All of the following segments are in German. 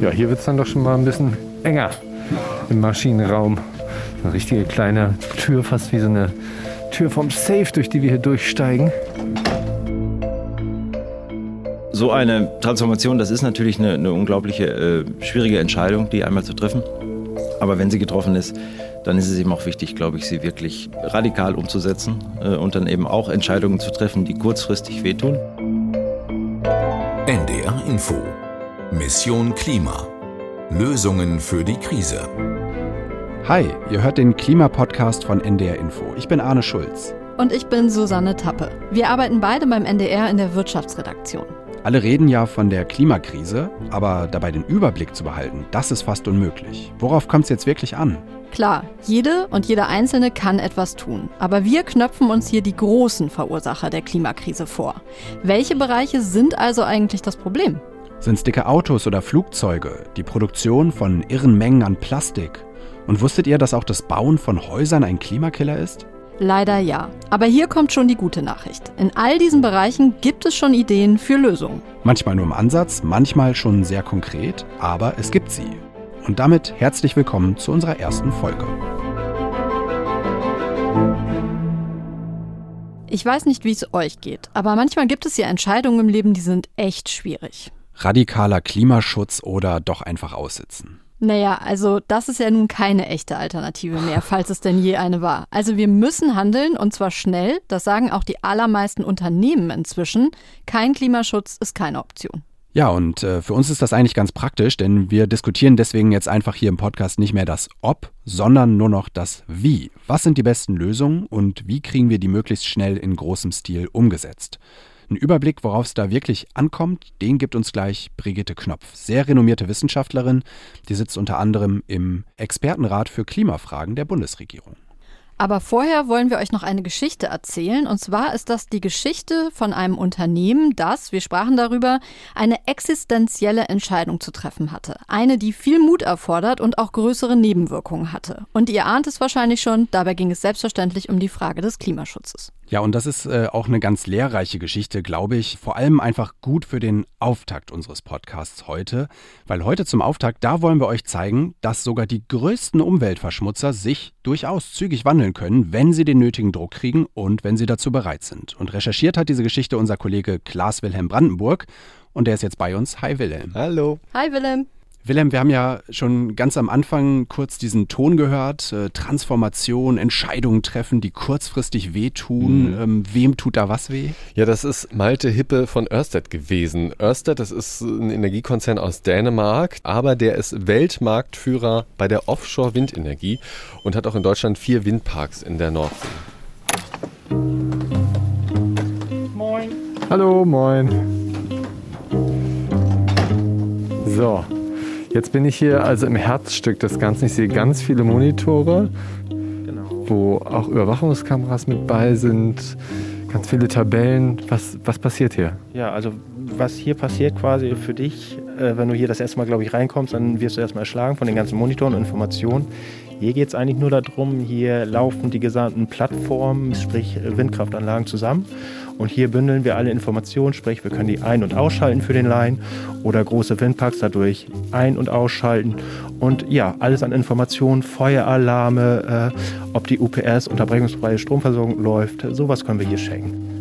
Ja, hier wird es dann doch schon mal ein bisschen enger im Maschinenraum. Eine richtige kleine Tür, fast wie so eine Tür vom Safe, durch die wir hier durchsteigen. So eine Transformation, das ist natürlich eine, eine unglaubliche äh, schwierige Entscheidung, die einmal zu treffen. Aber wenn sie getroffen ist, dann ist es eben auch wichtig, glaube ich, sie wirklich radikal umzusetzen äh, und dann eben auch Entscheidungen zu treffen, die kurzfristig wehtun. NDR Info. Mission Klima. Lösungen für die Krise. Hi, ihr hört den Klimapodcast von NDR Info. Ich bin Arne Schulz. Und ich bin Susanne Tappe. Wir arbeiten beide beim NDR in der Wirtschaftsredaktion. Alle reden ja von der Klimakrise, aber dabei den Überblick zu behalten, das ist fast unmöglich. Worauf kommt es jetzt wirklich an? Klar, jede und jeder Einzelne kann etwas tun. Aber wir knöpfen uns hier die großen Verursacher der Klimakrise vor. Welche Bereiche sind also eigentlich das Problem? Sind es dicke Autos oder Flugzeuge, die Produktion von irren Mengen an Plastik? Und wusstet ihr, dass auch das Bauen von Häusern ein Klimakiller ist? Leider ja. Aber hier kommt schon die gute Nachricht. In all diesen Bereichen gibt es schon Ideen für Lösungen. Manchmal nur im Ansatz, manchmal schon sehr konkret, aber es gibt sie. Und damit herzlich willkommen zu unserer ersten Folge. Ich weiß nicht, wie es euch geht, aber manchmal gibt es ja Entscheidungen im Leben, die sind echt schwierig. Radikaler Klimaschutz oder doch einfach aussitzen. Naja, also das ist ja nun keine echte Alternative mehr, falls es denn je eine war. Also wir müssen handeln und zwar schnell, das sagen auch die allermeisten Unternehmen inzwischen. Kein Klimaschutz ist keine Option. Ja, und äh, für uns ist das eigentlich ganz praktisch, denn wir diskutieren deswegen jetzt einfach hier im Podcast nicht mehr das Ob, sondern nur noch das Wie. Was sind die besten Lösungen und wie kriegen wir die möglichst schnell in großem Stil umgesetzt? Ein Überblick, worauf es da wirklich ankommt, den gibt uns gleich Brigitte Knopf, sehr renommierte Wissenschaftlerin, die sitzt unter anderem im Expertenrat für Klimafragen der Bundesregierung. Aber vorher wollen wir euch noch eine Geschichte erzählen. Und zwar ist das die Geschichte von einem Unternehmen, das, wir sprachen darüber, eine existenzielle Entscheidung zu treffen hatte. Eine, die viel Mut erfordert und auch größere Nebenwirkungen hatte. Und ihr ahnt es wahrscheinlich schon, dabei ging es selbstverständlich um die Frage des Klimaschutzes. Ja, und das ist äh, auch eine ganz lehrreiche Geschichte, glaube ich. Vor allem einfach gut für den Auftakt unseres Podcasts heute. Weil heute zum Auftakt, da wollen wir euch zeigen, dass sogar die größten Umweltverschmutzer sich durchaus zügig wandeln können, wenn sie den nötigen Druck kriegen und wenn sie dazu bereit sind. Und recherchiert hat diese Geschichte unser Kollege Klaas Wilhelm Brandenburg. Und der ist jetzt bei uns. Hi Wilhelm. Hallo. Hi Wilhelm. Willem, wir haben ja schon ganz am Anfang kurz diesen Ton gehört. Äh, Transformation, Entscheidungen treffen, die kurzfristig wehtun. Mhm. Ähm, wem tut da was weh? Ja, das ist Malte Hippe von Ørsted gewesen. Ørsted, das ist ein Energiekonzern aus Dänemark, aber der ist Weltmarktführer bei der Offshore-Windenergie und hat auch in Deutschland vier Windparks in der Nordsee. Moin. Hallo, moin. So, Jetzt bin ich hier also im Herzstück des Ganzen. Ich sehe ganz viele Monitore, genau. wo auch Überwachungskameras mit bei sind, ganz viele Tabellen. Was, was passiert hier? Ja, also was hier passiert quasi für dich, äh, wenn du hier das erste Mal, glaube ich, reinkommst, dann wirst du erstmal erschlagen von den ganzen Monitoren und Informationen. Hier geht es eigentlich nur darum, hier laufen die gesamten Plattformen, sprich Windkraftanlagen zusammen. Und hier bündeln wir alle Informationen, sprich wir können die ein- und ausschalten für den Line oder große Windparks dadurch ein- und ausschalten. Und ja, alles an Informationen, Feueralarme, äh, ob die UPS unterbrechungsfreie Stromversorgung läuft, sowas können wir hier schenken.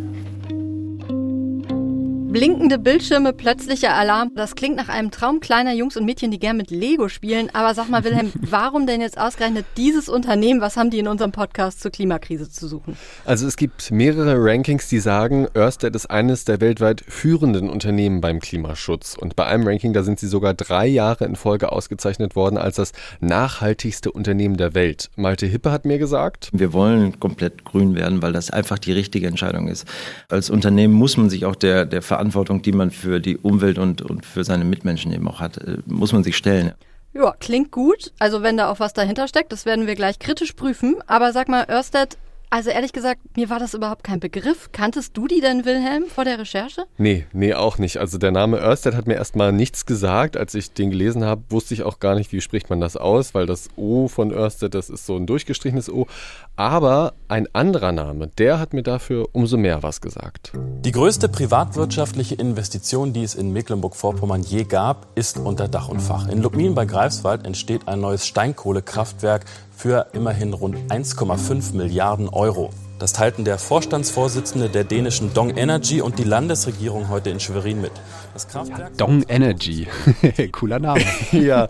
Blinkende Bildschirme, plötzlicher Alarm. Das klingt nach einem Traum kleiner Jungs und Mädchen, die gern mit Lego spielen. Aber sag mal, Wilhelm, warum denn jetzt ausgerechnet dieses Unternehmen? Was haben die in unserem Podcast zur Klimakrise zu suchen? Also es gibt mehrere Rankings, die sagen, Ørsted ist eines der weltweit führenden Unternehmen beim Klimaschutz. Und bei einem Ranking, da sind sie sogar drei Jahre in Folge ausgezeichnet worden als das nachhaltigste Unternehmen der Welt. Malte Hippe hat mir gesagt, wir wollen komplett grün werden, weil das einfach die richtige Entscheidung ist. Als Unternehmen muss man sich auch der, der Verantwortung Verantwortung, die man für die Umwelt und, und für seine Mitmenschen eben auch hat, äh, muss man sich stellen. Ja, klingt gut. Also wenn da auch was dahinter steckt, das werden wir gleich kritisch prüfen. Aber sag mal, Ørsted, Also ehrlich gesagt, mir war das überhaupt kein Begriff. Kanntest du die denn, Wilhelm, vor der Recherche? Nee, nee, auch nicht. Also der Name Ørsted hat mir erstmal nichts gesagt. Als ich den gelesen habe, wusste ich auch gar nicht, wie spricht man das aus, weil das O von Ørsted, das ist so ein durchgestrichenes O. Aber ein anderer Name, der hat mir dafür umso mehr was gesagt. Die größte privatwirtschaftliche Investition, die es in Mecklenburg-Vorpommern je gab, ist unter Dach und Fach. In Lubmin bei Greifswald entsteht ein neues Steinkohlekraftwerk für immerhin rund 1,5 Milliarden Euro. Das teilten der Vorstandsvorsitzende der dänischen Dong Energy und die Landesregierung heute in Schwerin mit. Das Kraftwerk Dong Energy. Cooler Name. ja,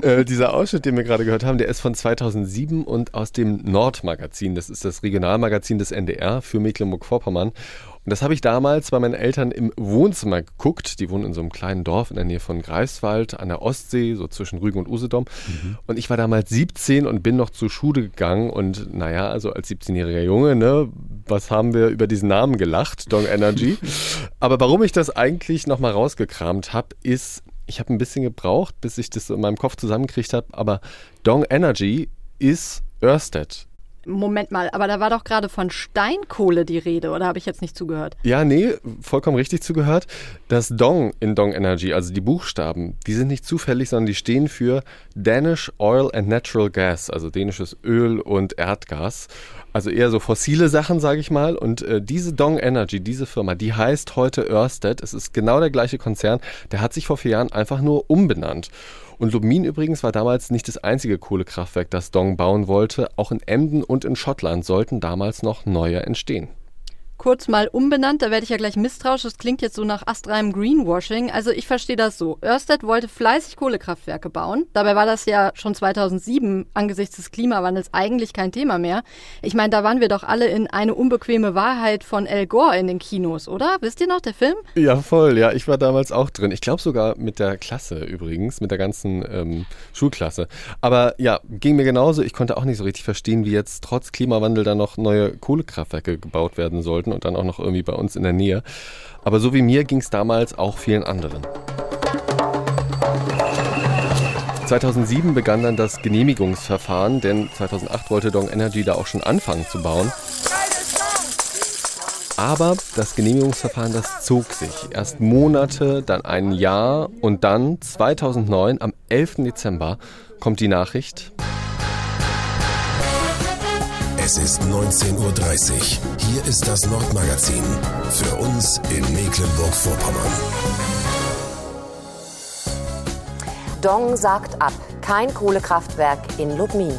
äh, dieser Ausschnitt, den wir gerade gehört haben, der ist von 2007 und aus dem Nordmagazin. Das ist das Regionalmagazin des NDR für Mecklenburg-Vorpommern. Und das habe ich damals bei meinen Eltern im Wohnzimmer geguckt. Die wohnen in so einem kleinen Dorf in der Nähe von Greifswald an der Ostsee, so zwischen Rügen und Usedom. Mhm. Und ich war damals 17 und bin noch zur Schule gegangen. Und naja, also als 17-jähriger Junge, ne, was haben wir über diesen Namen gelacht, Dong Energy. Aber warum ich das eigentlich nochmal rausgekramt habe, ist, ich habe ein bisschen gebraucht, bis ich das in meinem Kopf zusammengekriegt habe. Aber Dong Energy ist Ørsted. Moment mal, aber da war doch gerade von Steinkohle die Rede, oder habe ich jetzt nicht zugehört? Ja, nee, vollkommen richtig zugehört. Das Dong in Dong Energy, also die Buchstaben, die sind nicht zufällig, sondern die stehen für Danish Oil and Natural Gas, also dänisches Öl und Erdgas. Also eher so fossile Sachen, sage ich mal. Und äh, diese Dong Energy, diese Firma, die heißt heute Ørsted. Es ist genau der gleiche Konzern. Der hat sich vor vier Jahren einfach nur umbenannt. Und Lubmin übrigens war damals nicht das einzige Kohlekraftwerk, das Dong bauen wollte. Auch in Emden und in Schottland sollten damals noch neue entstehen kurz mal umbenannt. Da werde ich ja gleich misstrauisch. Das klingt jetzt so nach astreinem Greenwashing. Also ich verstehe das so. Ørsted wollte fleißig Kohlekraftwerke bauen. Dabei war das ja schon 2007 angesichts des Klimawandels eigentlich kein Thema mehr. Ich meine, da waren wir doch alle in eine unbequeme Wahrheit von El Gore in den Kinos, oder? Wisst ihr noch, der Film? Ja, voll. Ja, ich war damals auch drin. Ich glaube sogar mit der Klasse übrigens, mit der ganzen ähm, Schulklasse. Aber ja, ging mir genauso. Ich konnte auch nicht so richtig verstehen, wie jetzt trotz Klimawandel da noch neue Kohlekraftwerke gebaut werden sollten und dann auch noch irgendwie bei uns in der Nähe. Aber so wie mir ging es damals auch vielen anderen. 2007 begann dann das Genehmigungsverfahren, denn 2008 wollte Dong Energy da auch schon anfangen zu bauen. Aber das Genehmigungsverfahren, das zog sich. Erst Monate, dann ein Jahr und dann 2009, am 11. Dezember, kommt die Nachricht, es ist 19.30 Uhr. Hier ist das Nordmagazin. Für uns in Mecklenburg-Vorpommern. Dong sagt ab. Kein Kohlekraftwerk in Lubmin.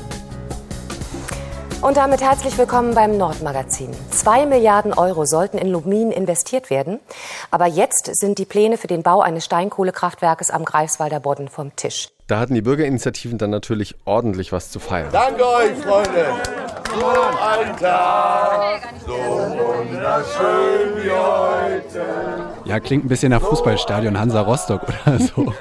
Und damit herzlich willkommen beim Nordmagazin. Zwei Milliarden Euro sollten in Lubmin investiert werden. Aber jetzt sind die Pläne für den Bau eines Steinkohlekraftwerkes am Greifswalder Bodden vom Tisch. Da hatten die Bürgerinitiativen dann natürlich ordentlich was zu feiern. Danke euch, Freunde. So ein Tag, so wunderschön wie heute. Ja, klingt ein bisschen nach Fußballstadion Hansa Rostock oder so.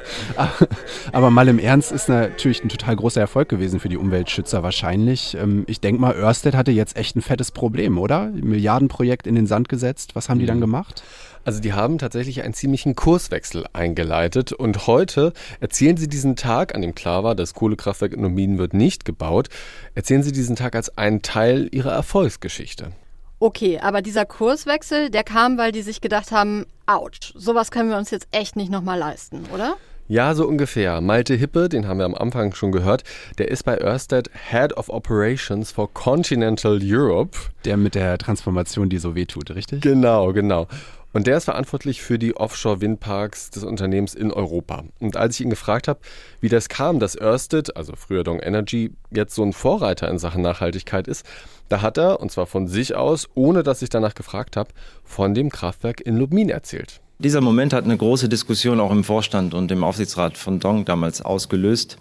Aber mal im Ernst ist natürlich ein total großer Erfolg gewesen für die Umweltschützer wahrscheinlich. Ähm, ich denke mal, Ørsted hatte jetzt echt ein fettes Problem, oder? Milliardenprojekt in den Sand gesetzt. Was haben die dann mhm. gemacht? Also die haben tatsächlich einen ziemlichen Kurswechsel eingeleitet und heute erzählen sie diesen Tag, an dem klar war, das Kohlekraftwerk in Nominen wird nicht gebaut, erzählen sie diesen Tag als einen Teil ihrer Erfolgsgeschichte. Okay, aber dieser Kurswechsel, der kam, weil die sich gedacht haben, ouch, sowas können wir uns jetzt echt nicht nochmal leisten, oder? Ja, so ungefähr. Malte Hippe, den haben wir am Anfang schon gehört, der ist bei Ørsted Head of Operations for Continental Europe. Der mit der Transformation, die so wehtut, richtig? Genau, genau. Und der ist verantwortlich für die Offshore-Windparks des Unternehmens in Europa. Und als ich ihn gefragt habe, wie das kam, dass Ørsted, also früher Dong Energy, jetzt so ein Vorreiter in Sachen Nachhaltigkeit ist, da hat er, und zwar von sich aus, ohne dass ich danach gefragt habe, von dem Kraftwerk in Lubmin erzählt. Dieser Moment hat eine große Diskussion auch im Vorstand und im Aufsichtsrat von Dong damals ausgelöst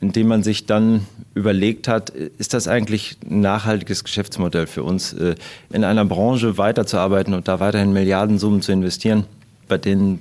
indem man sich dann überlegt hat, ist das eigentlich ein nachhaltiges Geschäftsmodell für uns, äh, in einer Branche weiterzuarbeiten und da weiterhin Milliardensummen zu investieren, bei denen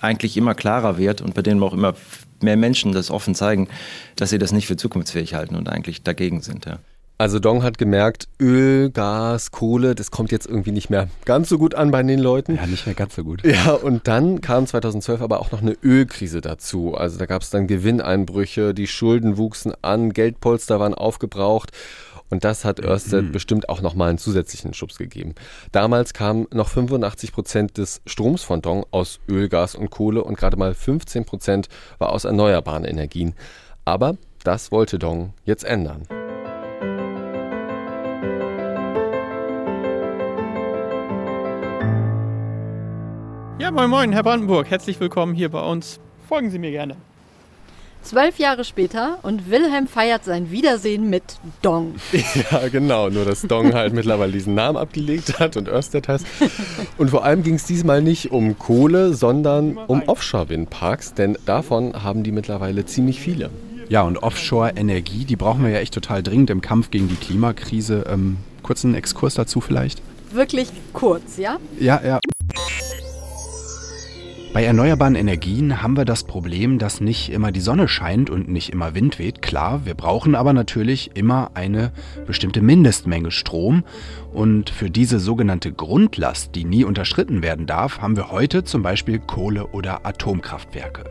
eigentlich immer klarer wird und bei denen auch immer mehr Menschen das offen zeigen, dass sie das nicht für zukunftsfähig halten und eigentlich dagegen sind. Ja. Also Dong hat gemerkt, Öl, Gas, Kohle, das kommt jetzt irgendwie nicht mehr ganz so gut an bei den Leuten. Ja, nicht mehr ganz so gut. Ja, und dann kam 2012 aber auch noch eine Ölkrise dazu. Also da gab es dann Gewinneinbrüche, die Schulden wuchsen an, Geldpolster waren aufgebraucht. Und das hat Ørsted mhm. bestimmt auch nochmal einen zusätzlichen Schubs gegeben. Damals kamen noch 85 Prozent des Stroms von Dong aus Öl, Gas und Kohle und gerade mal 15 Prozent war aus erneuerbaren Energien. Aber das wollte Dong jetzt ändern. Ja, moin moin, Herr Brandenburg, herzlich willkommen hier bei uns. Folgen Sie mir gerne. Zwölf Jahre später und Wilhelm feiert sein Wiedersehen mit Dong. Ja, genau. Nur, dass Dong halt mittlerweile diesen Namen abgelegt hat und Ørsted heißt. Und vor allem ging es diesmal nicht um Kohle, sondern um Offshore-Windparks, denn davon haben die mittlerweile ziemlich viele. Ja, und Offshore-Energie, die brauchen wir ja echt total dringend im Kampf gegen die Klimakrise. Ähm, kurzen Exkurs dazu vielleicht? Wirklich kurz, ja? Ja, ja. Bei erneuerbaren Energien haben wir das Problem, dass nicht immer die Sonne scheint und nicht immer Wind weht. Klar, wir brauchen aber natürlich immer eine bestimmte Mindestmenge Strom. Und für diese sogenannte Grundlast, die nie unterschritten werden darf, haben wir heute zum Beispiel Kohle- oder Atomkraftwerke.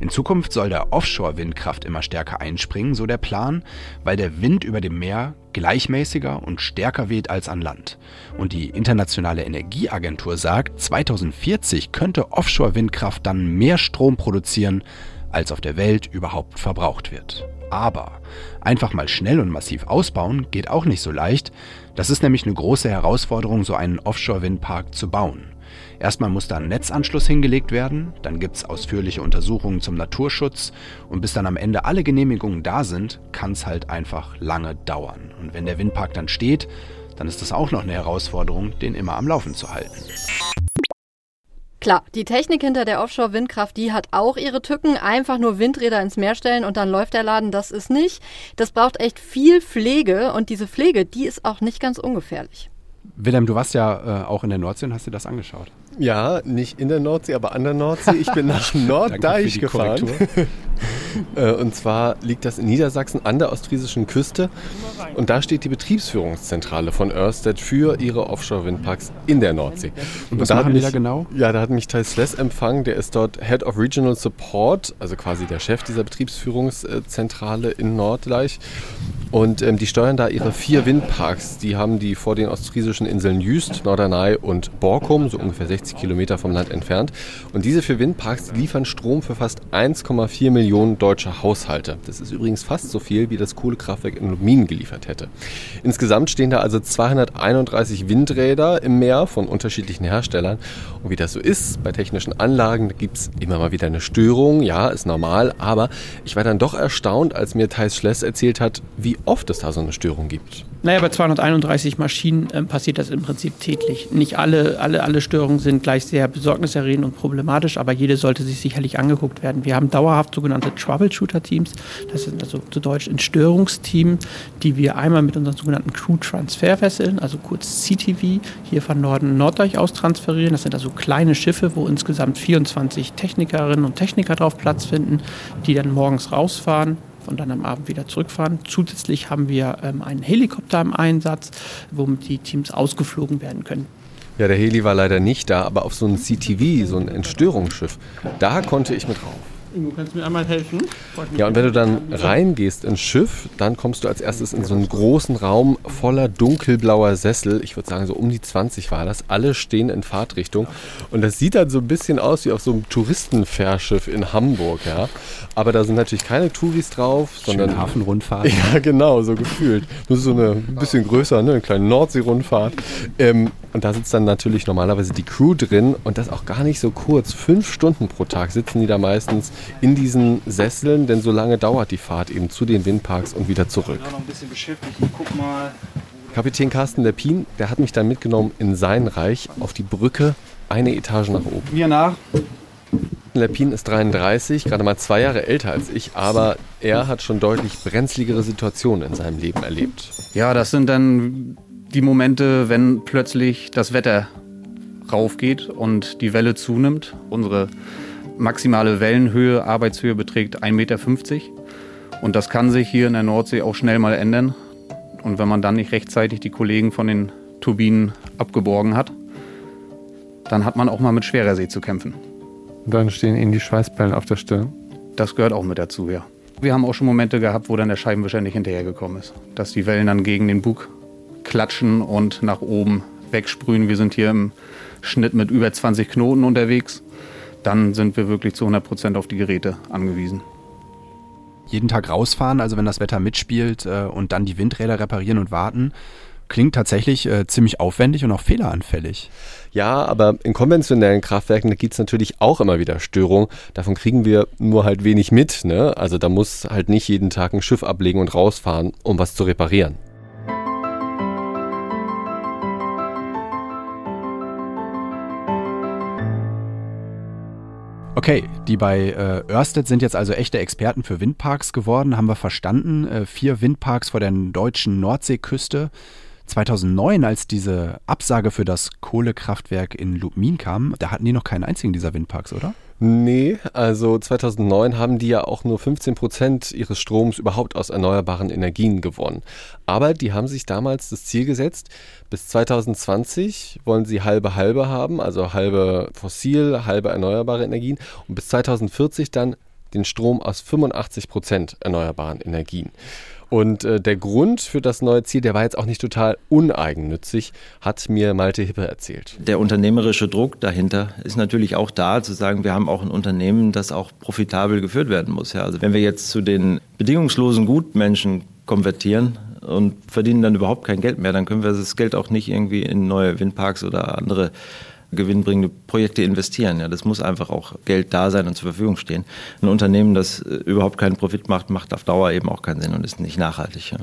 In Zukunft soll der Offshore-Windkraft immer stärker einspringen, so der Plan, weil der Wind über dem Meer gleichmäßiger und stärker weht als an Land. Und die Internationale Energieagentur sagt, 2040 könnte Offshore-Windkraft dann mehr Strom produzieren, als auf der Welt überhaupt verbraucht wird. Aber einfach mal schnell und massiv ausbauen geht auch nicht so leicht. Das ist nämlich eine große Herausforderung, so einen Offshore-Windpark zu bauen. Erstmal muss da ein Netzanschluss hingelegt werden, dann gibt es ausführliche Untersuchungen zum Naturschutz und bis dann am Ende alle Genehmigungen da sind, kann es halt einfach lange dauern. Und wenn der Windpark dann steht, dann ist das auch noch eine Herausforderung, den immer am Laufen zu halten. Klar, die Technik hinter der Offshore-Windkraft, die hat auch ihre Tücken. Einfach nur Windräder ins Meer stellen und dann läuft der Laden, das ist nicht. Das braucht echt viel Pflege und diese Pflege, die ist auch nicht ganz ungefährlich. Wilhelm, du warst ja äh, auch in der Nordsee und hast dir das angeschaut. Ja, nicht in der Nordsee, aber an der Nordsee. Ich bin nach Norddeich gefahren. Äh, und zwar liegt das in Niedersachsen an der ostfriesischen Küste. Und da steht die Betriebsführungszentrale von Ørsted für ihre Offshore-Windparks in der Nordsee. Und was und machen die da genau? Ja, da hat mich Thais Less empfangen. Der ist dort Head of Regional Support, also quasi der Chef dieser Betriebsführungszentrale in Norddeich. Und ähm, die steuern da ihre vier Windparks. Die haben die vor den ostfriesischen Inseln Jüst, Norderney und Borkum, so ungefähr 60 Kilometer vom Land entfernt. Und diese vier Windparks liefern Strom für fast 1,4 Millionen deutsche Haushalte. Das ist übrigens fast so viel, wie das Kohlekraftwerk in Lubmin geliefert hätte. Insgesamt stehen da also 231 Windräder im Meer von unterschiedlichen Herstellern. Und wie das so ist, bei technischen Anlagen gibt es immer mal wieder eine Störung. Ja, ist normal. Aber ich war dann doch erstaunt, als mir Thais Schless erzählt hat, wie oft es da so eine Störung gibt. Naja, bei 231 Maschinen äh, passiert das im Prinzip täglich. Nicht alle, alle, alle Störungen sind gleich sehr besorgniserregend und problematisch, aber jede sollte sich sicherlich angeguckt werden. Wir haben dauerhaft sogenannte Troubleshooter-Teams, das sind also zu Deutsch ein Störungsteam, die wir einmal mit unseren sogenannten Crew-Transfer-Vesseln, also kurz CTV, hier von Norden Norddeich aus transferieren. Das sind also kleine Schiffe, wo insgesamt 24 Technikerinnen und Techniker drauf Platz finden, die dann morgens rausfahren, und dann am Abend wieder zurückfahren. Zusätzlich haben wir ähm, einen Helikopter im Einsatz, womit die Teams ausgeflogen werden können. Ja, der Heli war leider nicht da, aber auf so ein CTV, so ein Entstörungsschiff, da konnte ich mit rauf. Du kannst mir einmal helfen. Ja, und wenn du dann reingehst ins Schiff, dann kommst du als erstes in so einen großen Raum voller dunkelblauer Sessel. Ich würde sagen, so um die 20 war das. Alle stehen in Fahrtrichtung. Und das sieht dann so ein bisschen aus wie auf so einem Touristenfährschiff in Hamburg, ja. Aber da sind natürlich keine Touris drauf, sondern. Schöne Hafenrundfahrt. Ja, genau, so gefühlt. Nur so eine ein bisschen größer, ne? eine kleine Nordseerundfahrt. Ähm, und da sitzt dann natürlich normalerweise die Crew drin und das auch gar nicht so kurz. Fünf Stunden pro Tag sitzen die da meistens in diesen Sesseln, denn so lange dauert die Fahrt eben zu den Windparks und wieder zurück. Ich bin noch ein bisschen beschäftigt. Ich guck mal. Kapitän Carsten Lepin, der hat mich dann mitgenommen in sein Reich auf die Brücke, eine Etage nach oben. Mir nach. Lepin ist 33, gerade mal zwei Jahre älter als ich, aber er hat schon deutlich brenzligere Situationen in seinem Leben erlebt. Ja, das sind dann die Momente, wenn plötzlich das Wetter raufgeht und die Welle zunimmt. Unsere maximale Wellenhöhe, Arbeitshöhe beträgt 1,50 Meter. Und das kann sich hier in der Nordsee auch schnell mal ändern. Und wenn man dann nicht rechtzeitig die Kollegen von den Turbinen abgeborgen hat, dann hat man auch mal mit schwerer See zu kämpfen. Dann stehen Ihnen die Schweißperlen auf der Stirn? Das gehört auch mit dazu, ja. Wir haben auch schon Momente gehabt, wo dann der Scheibenwischer nicht hinterhergekommen ist. Dass die Wellen dann gegen den Bug klatschen und nach oben wegsprühen. Wir sind hier im Schnitt mit über 20 Knoten unterwegs. Dann sind wir wirklich zu 100 Prozent auf die Geräte angewiesen. Jeden Tag rausfahren, also wenn das Wetter mitspielt äh, und dann die Windräder reparieren und warten, klingt tatsächlich äh, ziemlich aufwendig und auch fehleranfällig. Ja, aber in konventionellen Kraftwerken, da gibt es natürlich auch immer wieder Störungen. Davon kriegen wir nur halt wenig mit. Ne? Also da muss halt nicht jeden Tag ein Schiff ablegen und rausfahren, um was zu reparieren. Okay, die bei äh, Ørsted sind jetzt also echte Experten für Windparks geworden, haben wir verstanden. Äh, vier Windparks vor der deutschen Nordseeküste. 2009, als diese Absage für das Kohlekraftwerk in Lubmin kam, da hatten die noch keinen einzigen dieser Windparks, oder? Nee, also 2009 haben die ja auch nur 15 Prozent ihres Stroms überhaupt aus erneuerbaren Energien gewonnen. Aber die haben sich damals das Ziel gesetzt, bis 2020 wollen sie halbe halbe haben, also halbe fossil, halbe erneuerbare Energien und bis 2040 dann den Strom aus 85 Prozent erneuerbaren Energien. Und äh, der Grund für das neue Ziel, der war jetzt auch nicht total uneigennützig, hat mir Malte Hippe erzählt. Der unternehmerische Druck dahinter ist natürlich auch da, zu sagen, wir haben auch ein Unternehmen, das auch profitabel geführt werden muss. Ja, also wenn wir jetzt zu den bedingungslosen Gutmenschen konvertieren und verdienen dann überhaupt kein Geld mehr, dann können wir das Geld auch nicht irgendwie in neue Windparks oder andere gewinnbringende Projekte investieren. Ja, das muss einfach auch Geld da sein und zur Verfügung stehen. Ein Unternehmen, das äh, überhaupt keinen Profit macht, macht auf Dauer eben auch keinen Sinn und ist nicht nachhaltig. Ja.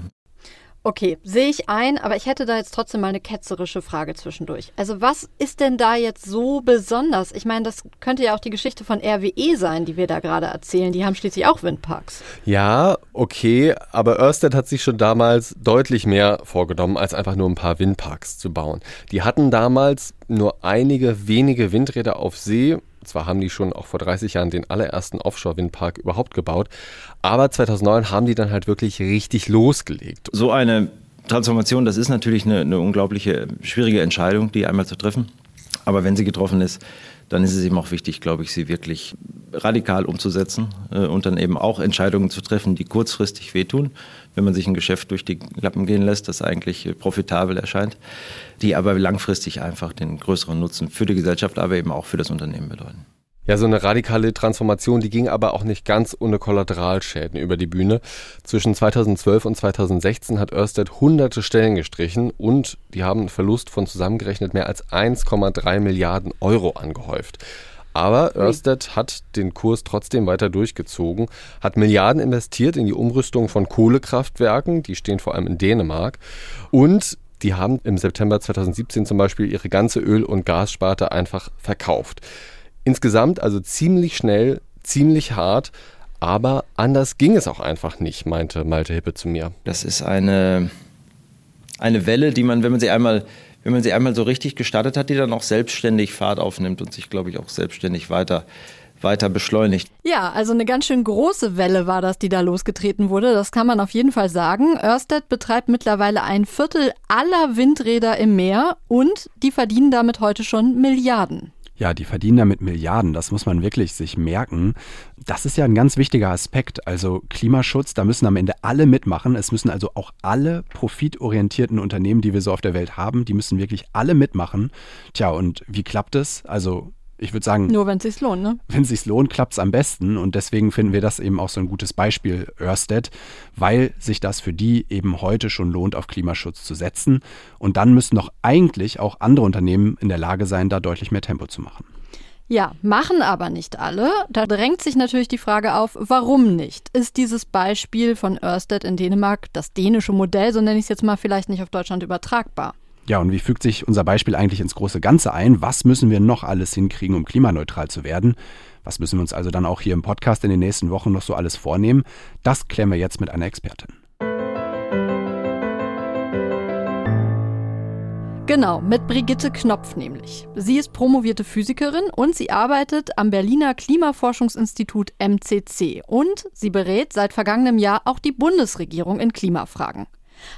Okay, sehe ich ein, aber ich hätte da jetzt trotzdem mal eine ketzerische Frage zwischendurch. Also was ist denn da jetzt so besonders? Ich meine, das könnte ja auch die Geschichte von RWE sein, die wir da gerade erzählen. Die haben schließlich auch Windparks. Ja, okay, aber Ørsted hat sich schon damals deutlich mehr vorgenommen, als einfach nur ein paar Windparks zu bauen. Die hatten damals nur einige wenige Windräder auf See zwar haben die schon auch vor 30 Jahren den allerersten Offshore-Windpark überhaupt gebaut, aber 2009 haben die dann halt wirklich richtig losgelegt. So eine Transformation, das ist natürlich eine, eine unglaubliche schwierige Entscheidung, die einmal zu treffen. Aber wenn sie getroffen ist, dann ist es eben auch wichtig, glaube ich, sie wirklich radikal umzusetzen äh, und dann eben auch Entscheidungen zu treffen, die kurzfristig wehtun, wenn man sich ein Geschäft durch die Lappen gehen lässt, das eigentlich äh, profitabel erscheint, die aber langfristig einfach den größeren Nutzen für die Gesellschaft, aber eben auch für das Unternehmen bedeuten. Ja, so eine radikale Transformation, die ging aber auch nicht ganz ohne Kollateralschäden über die Bühne. Zwischen 2012 und 2016 hat Ørsted hunderte Stellen gestrichen und die haben einen Verlust von zusammengerechnet mehr als 1,3 Milliarden Euro angehäuft. Aber Ørsted hat den Kurs trotzdem weiter durchgezogen, hat Milliarden investiert in die Umrüstung von Kohlekraftwerken, die stehen vor allem in Dänemark, und die haben im September 2017 zum Beispiel ihre ganze Öl- und Gassparte einfach verkauft. Insgesamt also ziemlich schnell, ziemlich hart, aber anders ging es auch einfach nicht, meinte Malte Hippe zu mir. Das ist eine, eine Welle, die man, wenn man sie einmal wenn man sie einmal so richtig gestartet hat, die dann auch selbstständig Fahrt aufnimmt und sich, glaube ich, auch selbstständig weiter weiter beschleunigt. Ja, also eine ganz schön große Welle war das, die da losgetreten wurde. Das kann man auf jeden Fall sagen. Ørsted betreibt mittlerweile ein Viertel aller Windräder im Meer und die verdienen damit heute schon Milliarden. Ja, die verdienen damit Milliarden, das muss man wirklich sich merken. Das ist ja ein ganz wichtiger Aspekt. Also Klimaschutz, da müssen am Ende alle mitmachen. Es müssen also auch alle profitorientierten Unternehmen, die wir so auf der Welt haben, die müssen wirklich alle mitmachen. Tja, und wie klappt es? Also ich würde sagen. Nur wenn es sich lohnt, ne? Wenn es sich lohnt, klappt es am besten. Und deswegen finden wir das eben auch so ein gutes Beispiel, Ørsted, weil sich das für die eben heute schon lohnt, auf Klimaschutz zu setzen. Und dann müssen doch eigentlich auch andere Unternehmen in der Lage sein, da deutlich mehr Tempo zu machen. Ja, machen aber nicht alle. Da drängt sich natürlich die Frage auf, warum nicht? Ist dieses Beispiel von Ørsted in Dänemark, das dänische Modell, so nenne ich es jetzt mal, vielleicht nicht auf Deutschland übertragbar? Ja, und wie fügt sich unser Beispiel eigentlich ins große Ganze ein? Was müssen wir noch alles hinkriegen, um klimaneutral zu werden? Was müssen wir uns also dann auch hier im Podcast in den nächsten Wochen noch so alles vornehmen? Das klären wir jetzt mit einer Expertin. Genau, mit Brigitte Knopf nämlich. Sie ist promovierte Physikerin und sie arbeitet am Berliner Klimaforschungsinstitut MCC und sie berät seit vergangenem Jahr auch die Bundesregierung in Klimafragen.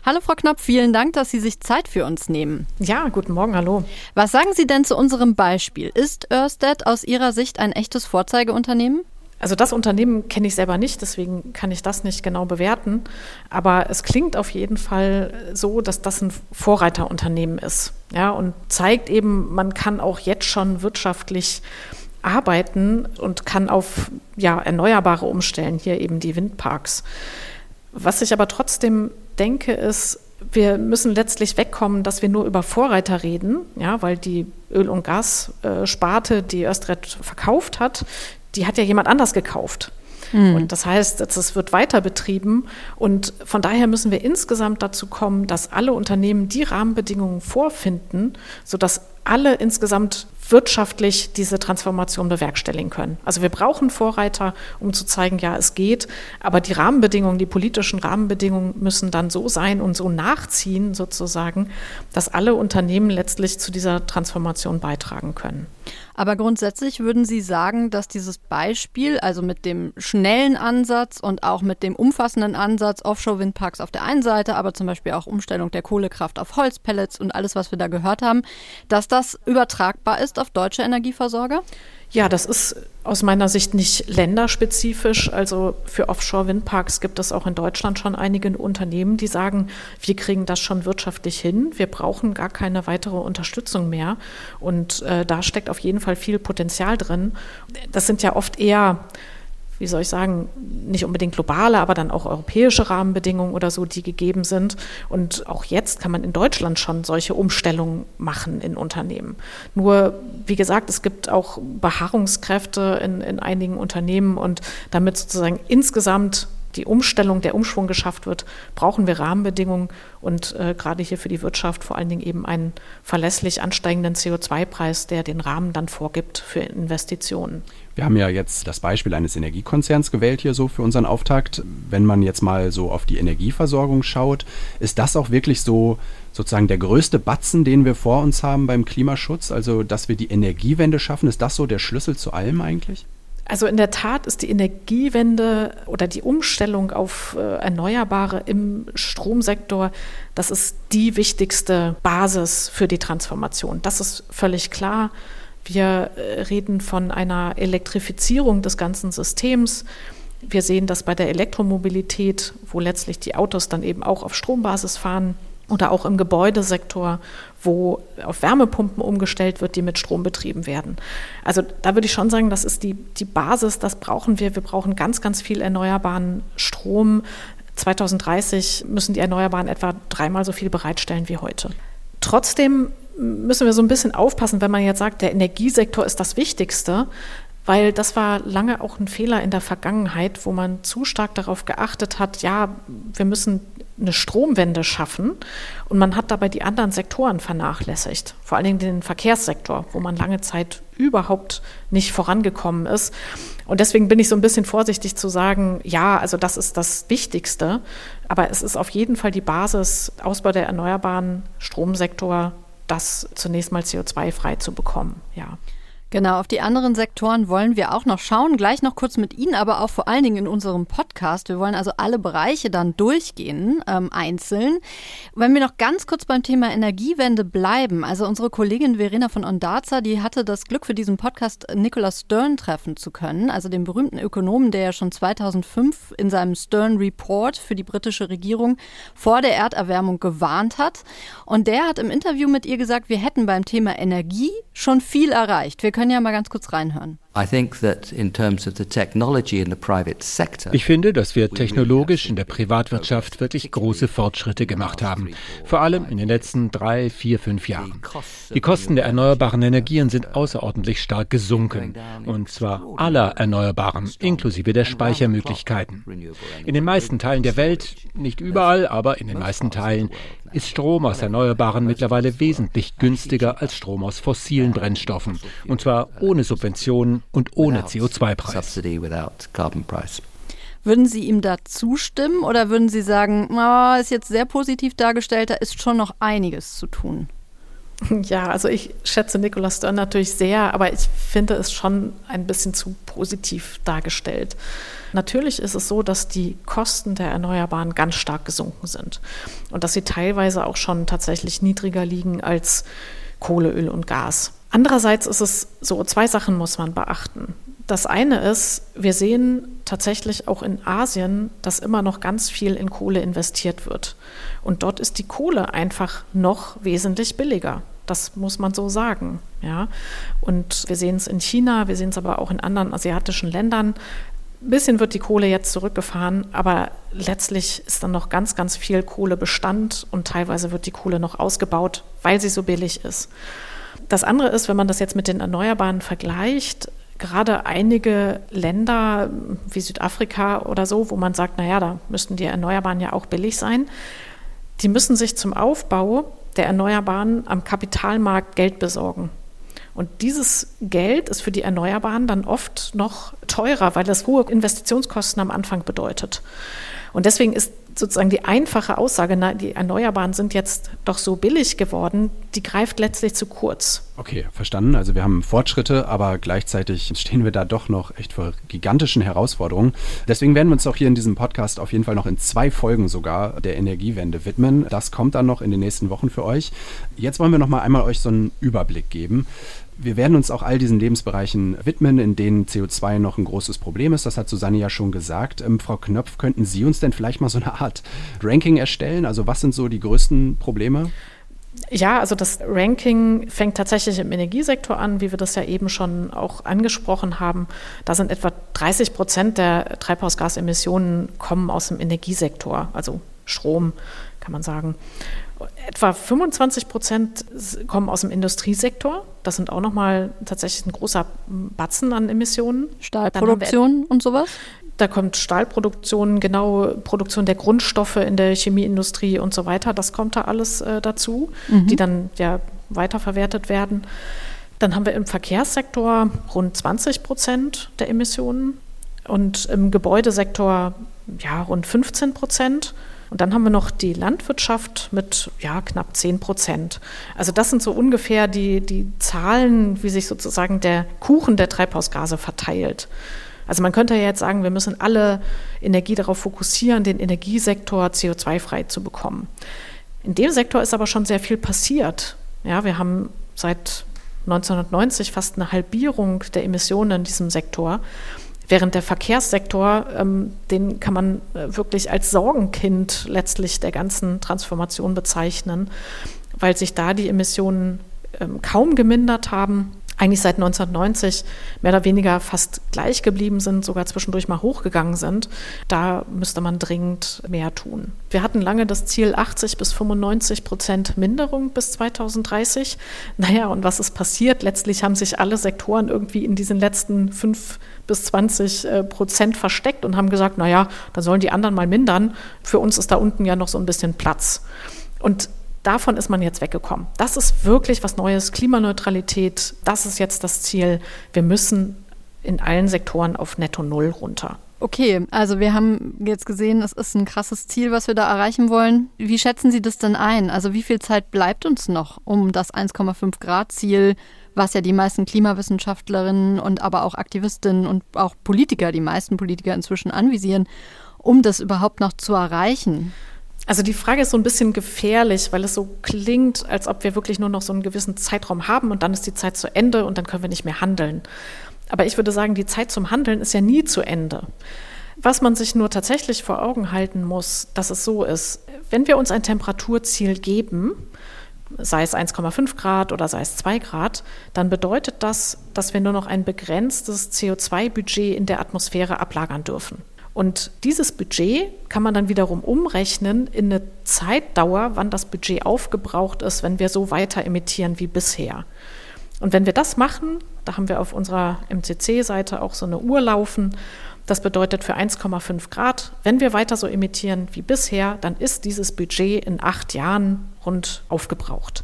Hallo Frau Knopf, vielen Dank, dass Sie sich Zeit für uns nehmen. Ja, guten Morgen, hallo. Was sagen Sie denn zu unserem Beispiel? Ist Ørsted aus Ihrer Sicht ein echtes Vorzeigeunternehmen? Also das Unternehmen kenne ich selber nicht, deswegen kann ich das nicht genau bewerten. Aber es klingt auf jeden Fall so, dass das ein Vorreiterunternehmen ist. Ja, und zeigt eben, man kann auch jetzt schon wirtschaftlich arbeiten und kann auf ja, Erneuerbare umstellen, hier eben die Windparks. Was ich aber trotzdem denke, ist, wir müssen letztlich wegkommen, dass wir nur über Vorreiter reden, ja, weil die Öl- und Gassparte, die Östret verkauft hat, die hat ja jemand anders gekauft. Mhm. Und das heißt, es wird weiter betrieben. Und von daher müssen wir insgesamt dazu kommen, dass alle Unternehmen die Rahmenbedingungen vorfinden, sodass alle insgesamt wirtschaftlich diese Transformation bewerkstelligen können. Also wir brauchen Vorreiter, um zu zeigen, ja, es geht, aber die Rahmenbedingungen, die politischen Rahmenbedingungen müssen dann so sein und so nachziehen sozusagen, dass alle Unternehmen letztlich zu dieser Transformation beitragen können. Aber grundsätzlich würden Sie sagen, dass dieses Beispiel, also mit dem schnellen Ansatz und auch mit dem umfassenden Ansatz Offshore-Windparks auf der einen Seite, aber zum Beispiel auch Umstellung der Kohlekraft auf Holzpellets und alles, was wir da gehört haben, dass das übertragbar ist auf deutsche Energieversorger? Ja, das ist aus meiner Sicht nicht länderspezifisch. Also für Offshore-Windparks gibt es auch in Deutschland schon einige Unternehmen, die sagen, wir kriegen das schon wirtschaftlich hin, wir brauchen gar keine weitere Unterstützung mehr. Und äh, da steckt auf jeden Fall viel Potenzial drin. Das sind ja oft eher wie soll ich sagen, nicht unbedingt globale, aber dann auch europäische Rahmenbedingungen oder so, die gegeben sind. Und auch jetzt kann man in Deutschland schon solche Umstellungen machen in Unternehmen. Nur, wie gesagt, es gibt auch Beharrungskräfte in, in einigen Unternehmen und damit sozusagen insgesamt die Umstellung, der Umschwung geschafft wird, brauchen wir Rahmenbedingungen und äh, gerade hier für die Wirtschaft vor allen Dingen eben einen verlässlich ansteigenden CO2-Preis, der den Rahmen dann vorgibt für Investitionen. Wir haben ja jetzt das Beispiel eines Energiekonzerns gewählt hier so für unseren Auftakt. Wenn man jetzt mal so auf die Energieversorgung schaut, ist das auch wirklich so sozusagen der größte Batzen, den wir vor uns haben beim Klimaschutz? Also, dass wir die Energiewende schaffen, ist das so der Schlüssel zu allem eigentlich? Also in der Tat ist die Energiewende oder die Umstellung auf äh, Erneuerbare im Stromsektor, das ist die wichtigste Basis für die Transformation. Das ist völlig klar. Wir äh, reden von einer Elektrifizierung des ganzen Systems. Wir sehen das bei der Elektromobilität, wo letztlich die Autos dann eben auch auf Strombasis fahren oder auch im Gebäudesektor, wo auf Wärmepumpen umgestellt wird, die mit Strom betrieben werden. Also da würde ich schon sagen, das ist die, die Basis, das brauchen wir. Wir brauchen ganz, ganz viel erneuerbaren Strom. 2030 müssen die Erneuerbaren etwa dreimal so viel bereitstellen wie heute. Trotzdem müssen wir so ein bisschen aufpassen, wenn man jetzt sagt, der Energiesektor ist das Wichtigste, weil das war lange auch ein Fehler in der Vergangenheit, wo man zu stark darauf geachtet hat, ja, wir müssen eine Stromwende schaffen und man hat dabei die anderen Sektoren vernachlässigt, vor allen Dingen den Verkehrssektor, wo man lange Zeit überhaupt nicht vorangekommen ist. Und deswegen bin ich so ein bisschen vorsichtig zu sagen, ja, also das ist das Wichtigste, aber es ist auf jeden Fall die Basis, Ausbau der erneuerbaren Stromsektor, das zunächst mal CO2-frei zu bekommen, ja. Genau, auf die anderen Sektoren wollen wir auch noch schauen. Gleich noch kurz mit Ihnen, aber auch vor allen Dingen in unserem Podcast. Wir wollen also alle Bereiche dann durchgehen, ähm, einzeln. Wenn wir noch ganz kurz beim Thema Energiewende bleiben, also unsere Kollegin Verena von Ondaza, die hatte das Glück für diesen Podcast Nicholas Stern treffen zu können, also den berühmten Ökonomen, der ja schon 2005 in seinem Stern Report für die britische Regierung vor der Erderwärmung gewarnt hat. Und der hat im Interview mit ihr gesagt, wir hätten beim Thema Energie schon viel erreicht. Wir können können ja mal ganz kurz reinhören. Ich finde, dass wir technologisch in der Privatwirtschaft wirklich große Fortschritte gemacht haben. Vor allem in den letzten drei, vier, fünf Jahren. Die Kosten der erneuerbaren Energien sind außerordentlich stark gesunken. Und zwar aller Erneuerbaren, inklusive der Speichermöglichkeiten. In den meisten Teilen der Welt, nicht überall, aber in den meisten Teilen, ist Strom aus Erneuerbaren mittlerweile wesentlich günstiger als Strom aus fossilen Brennstoffen. Und zwar ohne Subventionen und ohne CO2-Preis. Würden Sie ihm da zustimmen oder würden Sie sagen, oh, ist jetzt sehr positiv dargestellt, da ist schon noch einiges zu tun? Ja, also ich schätze Nicolas Stern natürlich sehr, aber ich finde es schon ein bisschen zu positiv dargestellt. Natürlich ist es so, dass die Kosten der Erneuerbaren ganz stark gesunken sind und dass sie teilweise auch schon tatsächlich niedriger liegen als Kohle, Öl und Gas. Andererseits ist es so, zwei Sachen muss man beachten. Das eine ist, wir sehen tatsächlich auch in Asien, dass immer noch ganz viel in Kohle investiert wird. Und dort ist die Kohle einfach noch wesentlich billiger. Das muss man so sagen. Ja. Und wir sehen es in China, wir sehen es aber auch in anderen asiatischen Ländern. Ein bisschen wird die Kohle jetzt zurückgefahren, aber letztlich ist dann noch ganz, ganz viel Kohlebestand und teilweise wird die Kohle noch ausgebaut, weil sie so billig ist. Das andere ist, wenn man das jetzt mit den Erneuerbaren vergleicht, gerade einige Länder wie Südafrika oder so, wo man sagt, naja, da müssten die Erneuerbaren ja auch billig sein, die müssen sich zum Aufbau der Erneuerbaren am Kapitalmarkt Geld besorgen. Und dieses Geld ist für die Erneuerbaren dann oft noch teurer, weil das hohe Investitionskosten am Anfang bedeutet. Und deswegen ist sozusagen die einfache Aussage, na, die Erneuerbaren sind jetzt doch so billig geworden, die greift letztlich zu kurz. Okay, verstanden. Also wir haben Fortschritte, aber gleichzeitig stehen wir da doch noch echt vor gigantischen Herausforderungen. Deswegen werden wir uns auch hier in diesem Podcast auf jeden Fall noch in zwei Folgen sogar der Energiewende widmen. Das kommt dann noch in den nächsten Wochen für euch. Jetzt wollen wir noch mal einmal euch so einen Überblick geben. Wir werden uns auch all diesen Lebensbereichen widmen, in denen CO2 noch ein großes Problem ist. Das hat Susanne ja schon gesagt. Ähm, Frau Knöpf, könnten Sie uns denn vielleicht mal so eine Art Ranking erstellen? Also was sind so die größten Probleme? Ja, also das Ranking fängt tatsächlich im Energiesektor an, wie wir das ja eben schon auch angesprochen haben. Da sind etwa 30 Prozent der Treibhausgasemissionen kommen aus dem Energiesektor, also Strom, kann man sagen. Etwa 25 Prozent kommen aus dem Industriesektor. Das sind auch nochmal tatsächlich ein großer Batzen an Emissionen. Stahlproduktion und sowas? Da kommt Stahlproduktion, genau Produktion der Grundstoffe in der Chemieindustrie und so weiter. Das kommt da alles äh, dazu, mhm. die dann ja weiterverwertet werden. Dann haben wir im Verkehrssektor rund 20 Prozent der Emissionen und im Gebäudesektor ja rund 15 Prozent. Und dann haben wir noch die Landwirtschaft mit ja, knapp 10 Prozent. Also das sind so ungefähr die, die Zahlen, wie sich sozusagen der Kuchen der Treibhausgase verteilt. Also man könnte ja jetzt sagen, wir müssen alle Energie darauf fokussieren, den Energiesektor CO2-frei zu bekommen. In dem Sektor ist aber schon sehr viel passiert. Ja, wir haben seit 1990 fast eine Halbierung der Emissionen in diesem Sektor. Während der Verkehrssektor, ähm, den kann man äh, wirklich als Sorgenkind letztlich der ganzen Transformation bezeichnen, weil sich da die Emissionen ähm, kaum gemindert haben eigentlich seit 1990 mehr oder weniger fast gleich geblieben sind, sogar zwischendurch mal hochgegangen sind. Da müsste man dringend mehr tun. Wir hatten lange das Ziel 80 bis 95 Prozent Minderung bis 2030. Naja, und was ist passiert? Letztlich haben sich alle Sektoren irgendwie in diesen letzten fünf bis 20 äh, Prozent versteckt und haben gesagt, naja, dann sollen die anderen mal mindern. Für uns ist da unten ja noch so ein bisschen Platz. Und davon ist man jetzt weggekommen. Das ist wirklich was Neues. Klimaneutralität, das ist jetzt das Ziel. Wir müssen in allen Sektoren auf Netto Null runter. Okay, also wir haben jetzt gesehen, es ist ein krasses Ziel, was wir da erreichen wollen. Wie schätzen Sie das denn ein? Also wie viel Zeit bleibt uns noch, um das 1,5 Grad Ziel was ja die meisten Klimawissenschaftlerinnen und aber auch Aktivistinnen und auch Politiker, die meisten Politiker inzwischen anvisieren, um das überhaupt noch zu erreichen? Also die Frage ist so ein bisschen gefährlich, weil es so klingt, als ob wir wirklich nur noch so einen gewissen Zeitraum haben und dann ist die Zeit zu Ende und dann können wir nicht mehr handeln. Aber ich würde sagen, die Zeit zum Handeln ist ja nie zu Ende. Was man sich nur tatsächlich vor Augen halten muss, dass es so ist, wenn wir uns ein Temperaturziel geben, sei es 1,5 Grad oder sei es 2 Grad, dann bedeutet das, dass wir nur noch ein begrenztes CO2-Budget in der Atmosphäre ablagern dürfen. Und dieses Budget kann man dann wiederum umrechnen in eine Zeitdauer, wann das Budget aufgebraucht ist, wenn wir so weiter emittieren wie bisher. Und wenn wir das machen, da haben wir auf unserer MCC-Seite auch so eine Uhr laufen, das bedeutet für 1,5 Grad, wenn wir weiter so emittieren wie bisher, dann ist dieses Budget in acht Jahren rund aufgebraucht.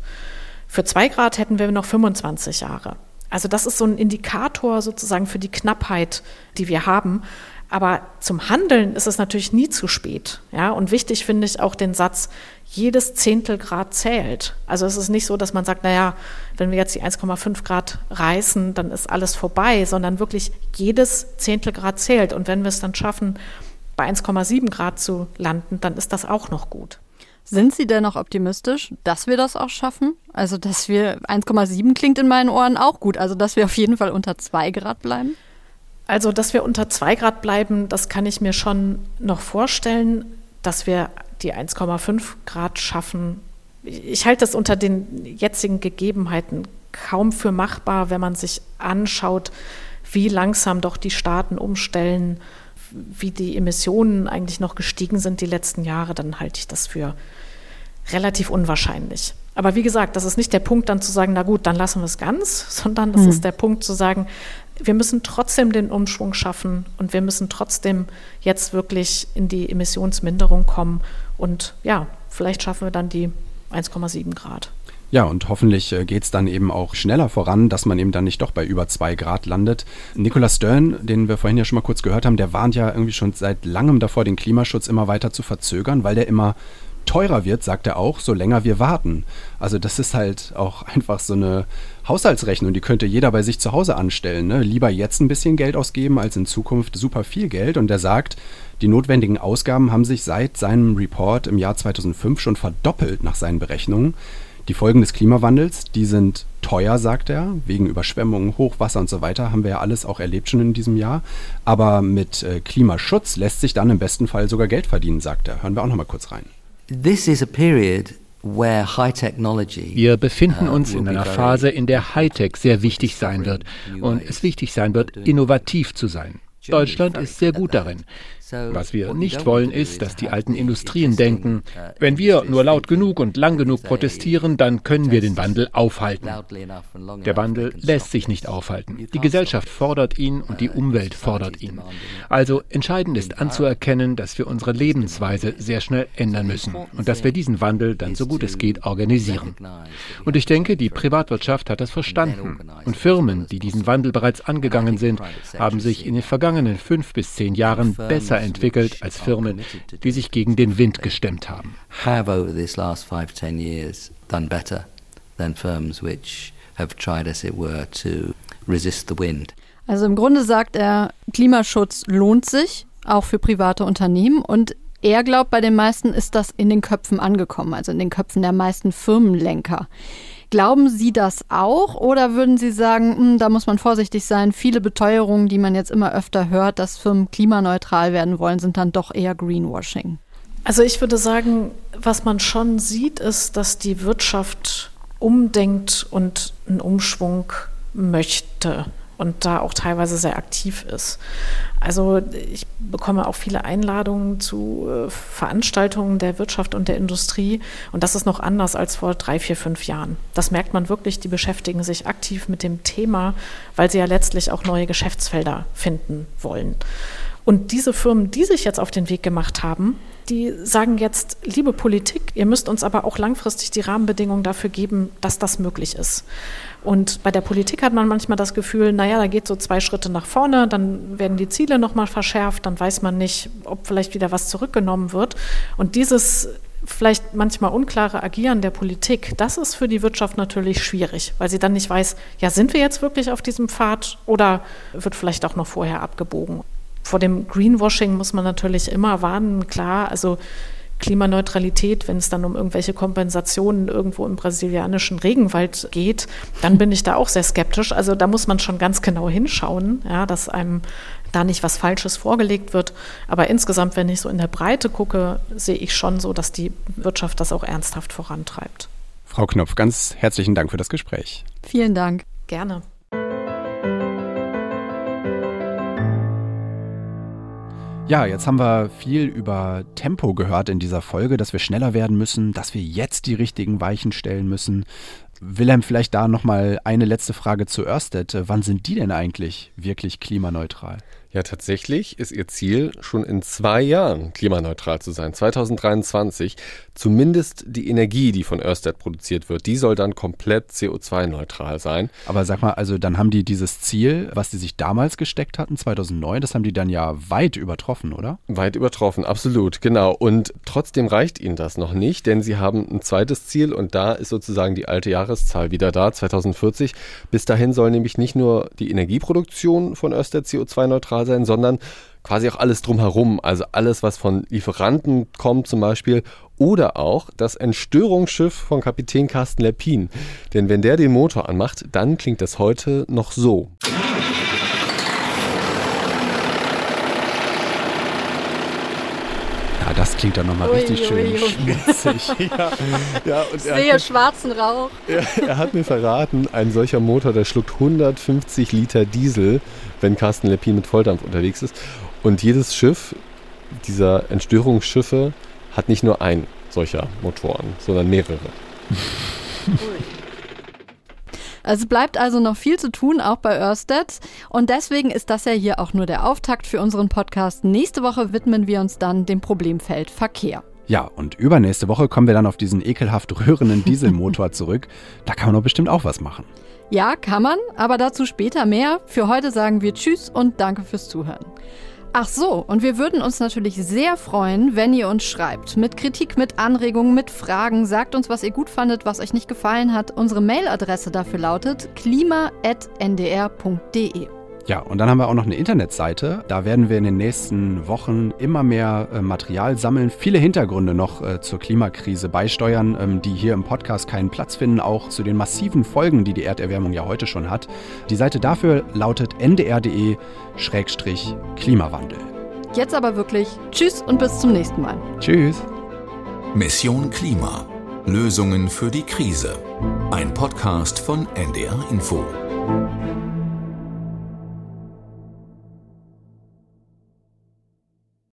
Für 2 Grad hätten wir noch 25 Jahre. Also das ist so ein Indikator sozusagen für die Knappheit, die wir haben. Aber zum Handeln ist es natürlich nie zu spät. Ja? Und wichtig finde ich auch den Satz, jedes Zehntelgrad zählt. Also es ist nicht so, dass man sagt, naja, wenn wir jetzt die 1,5 Grad reißen, dann ist alles vorbei, sondern wirklich jedes Zehntelgrad zählt. Und wenn wir es dann schaffen, bei 1,7 Grad zu landen, dann ist das auch noch gut. Sind Sie denn noch optimistisch, dass wir das auch schaffen? Also, dass wir 1,7 klingt in meinen Ohren auch gut. Also, dass wir auf jeden Fall unter 2 Grad bleiben? Also, dass wir unter 2 Grad bleiben, das kann ich mir schon noch vorstellen. Dass wir die 1,5 Grad schaffen, ich halte das unter den jetzigen Gegebenheiten kaum für machbar, wenn man sich anschaut, wie langsam doch die Staaten umstellen, wie die Emissionen eigentlich noch gestiegen sind die letzten Jahre, dann halte ich das für relativ unwahrscheinlich. Aber wie gesagt, das ist nicht der Punkt, dann zu sagen, na gut, dann lassen wir es ganz, sondern das mhm. ist der Punkt zu sagen, wir müssen trotzdem den Umschwung schaffen und wir müssen trotzdem jetzt wirklich in die Emissionsminderung kommen. Und ja, vielleicht schaffen wir dann die 1,7 Grad. Ja, und hoffentlich äh, geht es dann eben auch schneller voran, dass man eben dann nicht doch bei über zwei Grad landet. Nicolas Stern, den wir vorhin ja schon mal kurz gehört haben, der warnt ja irgendwie schon seit langem davor, den Klimaschutz immer weiter zu verzögern, weil der immer teurer wird, sagt er auch, so länger wir warten. Also das ist halt auch einfach so eine Haushaltsrechnung, die könnte jeder bei sich zu Hause anstellen. Ne? Lieber jetzt ein bisschen Geld ausgeben, als in Zukunft super viel Geld. Und er sagt, die notwendigen Ausgaben haben sich seit seinem Report im Jahr 2005 schon verdoppelt nach seinen Berechnungen. Die Folgen des Klimawandels, die sind teuer, sagt er, wegen Überschwemmungen, Hochwasser und so weiter, haben wir ja alles auch erlebt schon in diesem Jahr. Aber mit äh, Klimaschutz lässt sich dann im besten Fall sogar Geld verdienen, sagt er. Hören wir auch noch mal kurz rein. This is a period wir befinden uh, uns in einer Phase, in der Hightech sehr wichtig sein wird und es wichtig sein wird, innovativ zu sein. Deutschland ist sehr gut darin. Was wir nicht wollen, ist, dass die alten Industrien denken, wenn wir nur laut genug und lang genug protestieren, dann können wir den Wandel aufhalten. Der Wandel lässt sich nicht aufhalten. Die Gesellschaft fordert ihn und die Umwelt fordert ihn. Also entscheidend ist anzuerkennen, dass wir unsere Lebensweise sehr schnell ändern müssen und dass wir diesen Wandel dann so gut es geht organisieren. Und ich denke, die Privatwirtschaft hat das verstanden. Und Firmen, die diesen Wandel bereits angegangen sind, haben sich in den vergangenen fünf bis zehn Jahren besser entwickelt als Firmen, die sich gegen den Wind gestemmt haben. Have over these last five, ten years done better than firms which have tried, as it were, to resist the wind. Also im Grunde sagt er, Klimaschutz lohnt sich, auch für private Unternehmen. Und er glaubt, bei den meisten ist das in den Köpfen angekommen, also in den Köpfen der meisten Firmenlenker. Glauben Sie das auch oder würden Sie sagen, hm, da muss man vorsichtig sein, viele Beteuerungen, die man jetzt immer öfter hört, dass Firmen klimaneutral werden wollen, sind dann doch eher Greenwashing? Also ich würde sagen, was man schon sieht, ist, dass die Wirtschaft umdenkt und einen Umschwung möchte und da auch teilweise sehr aktiv ist. Also ich bekomme auch viele Einladungen zu äh, Veranstaltungen der Wirtschaft und der Industrie und das ist noch anders als vor drei, vier, fünf Jahren. Das merkt man wirklich, die beschäftigen sich aktiv mit dem Thema, weil sie ja letztlich auch neue Geschäftsfelder finden wollen. Und diese Firmen, die sich jetzt auf den Weg gemacht haben, die sagen jetzt, liebe Politik, ihr müsst uns aber auch langfristig die Rahmenbedingungen dafür geben, dass das möglich ist. Und bei der Politik hat man manchmal das Gefühl, naja, da geht so zwei Schritte nach vorne, dann werden die Ziele nochmal verschärft, dann weiß man nicht, ob vielleicht wieder was zurückgenommen wird. Und dieses vielleicht manchmal unklare Agieren der Politik, das ist für die Wirtschaft natürlich schwierig, weil sie dann nicht weiß, ja, sind wir jetzt wirklich auf diesem Pfad oder wird vielleicht auch noch vorher abgebogen. Vor dem Greenwashing muss man natürlich immer warnen, klar, also Klimaneutralität, wenn es dann um irgendwelche Kompensationen irgendwo im brasilianischen Regenwald geht, dann bin ich da auch sehr skeptisch. Also da muss man schon ganz genau hinschauen, ja, dass einem da nicht was Falsches vorgelegt wird. Aber insgesamt, wenn ich so in der Breite gucke, sehe ich schon so, dass die Wirtschaft das auch ernsthaft vorantreibt. Frau Knopf, ganz herzlichen Dank für das Gespräch. Vielen Dank. Gerne. Ja, jetzt haben wir viel über Tempo gehört in dieser Folge, dass wir schneller werden müssen, dass wir jetzt die richtigen Weichen stellen müssen. Wilhelm, vielleicht da nochmal eine letzte Frage zu Ørsted. Wann sind die denn eigentlich wirklich klimaneutral? Ja, tatsächlich ist ihr Ziel, schon in zwei Jahren klimaneutral zu sein, 2023. Zumindest die Energie, die von Ørsted produziert wird, die soll dann komplett CO2-neutral sein. Aber sag mal, also dann haben die dieses Ziel, was die sich damals gesteckt hatten, 2009, das haben die dann ja weit übertroffen, oder? Weit übertroffen, absolut, genau. Und trotzdem reicht ihnen das noch nicht, denn sie haben ein zweites Ziel und da ist sozusagen die alte Jahreszahl wieder da, 2040. Bis dahin soll nämlich nicht nur die Energieproduktion von Ørsted CO2-neutral neutral sein, sondern quasi auch alles drumherum, also alles, was von Lieferanten kommt zum Beispiel, oder auch das Entstörungsschiff von Kapitän Carsten Lepin. Denn wenn der den Motor anmacht, dann klingt das heute noch so. Ja, das klingt dann nochmal richtig schön schmutzig. ja, ja, ich sehe mir, schwarzen Rauch. Er, er, hat mir verraten, ein solcher Motor, der schluckt 150 Liter Diesel, wenn Carsten Lepin mit Volldampf unterwegs ist. Und jedes Schiff, dieser Entstörungsschiffe, hat nicht nur ein solcher Motoren, sondern mehrere. Es bleibt also noch viel zu tun, auch bei Ørsted. Und deswegen ist das ja hier auch nur der Auftakt für unseren Podcast. Nächste Woche widmen wir uns dann dem Problemfeld Verkehr. Ja, und übernächste Woche kommen wir dann auf diesen ekelhaft rührenden Dieselmotor zurück. Da kann man doch bestimmt auch was machen. Ja, kann man, aber dazu später mehr. Für heute sagen wir Tschüss und danke fürs Zuhören. Ach so, und wir würden uns natürlich sehr freuen, wenn ihr uns schreibt. Mit Kritik, mit Anregungen, mit Fragen. Sagt uns, was ihr gut fandet, was euch nicht gefallen hat. Unsere Mailadresse dafür lautet klima.ndr.de. Ja, und dann haben wir auch noch eine Internetseite. Da werden wir in den nächsten Wochen immer mehr äh, Material sammeln, viele Hintergründe noch äh, zur Klimakrise beisteuern, ähm, die hier im Podcast keinen Platz finden, auch zu den massiven Folgen, die die Erderwärmung ja heute schon hat. Die Seite dafür lautet ndr.de-klimawandel. Jetzt aber wirklich Tschüss und bis zum nächsten Mal. Tschüss. Mission Klima. Lösungen für die Krise. Ein Podcast von NDR Info.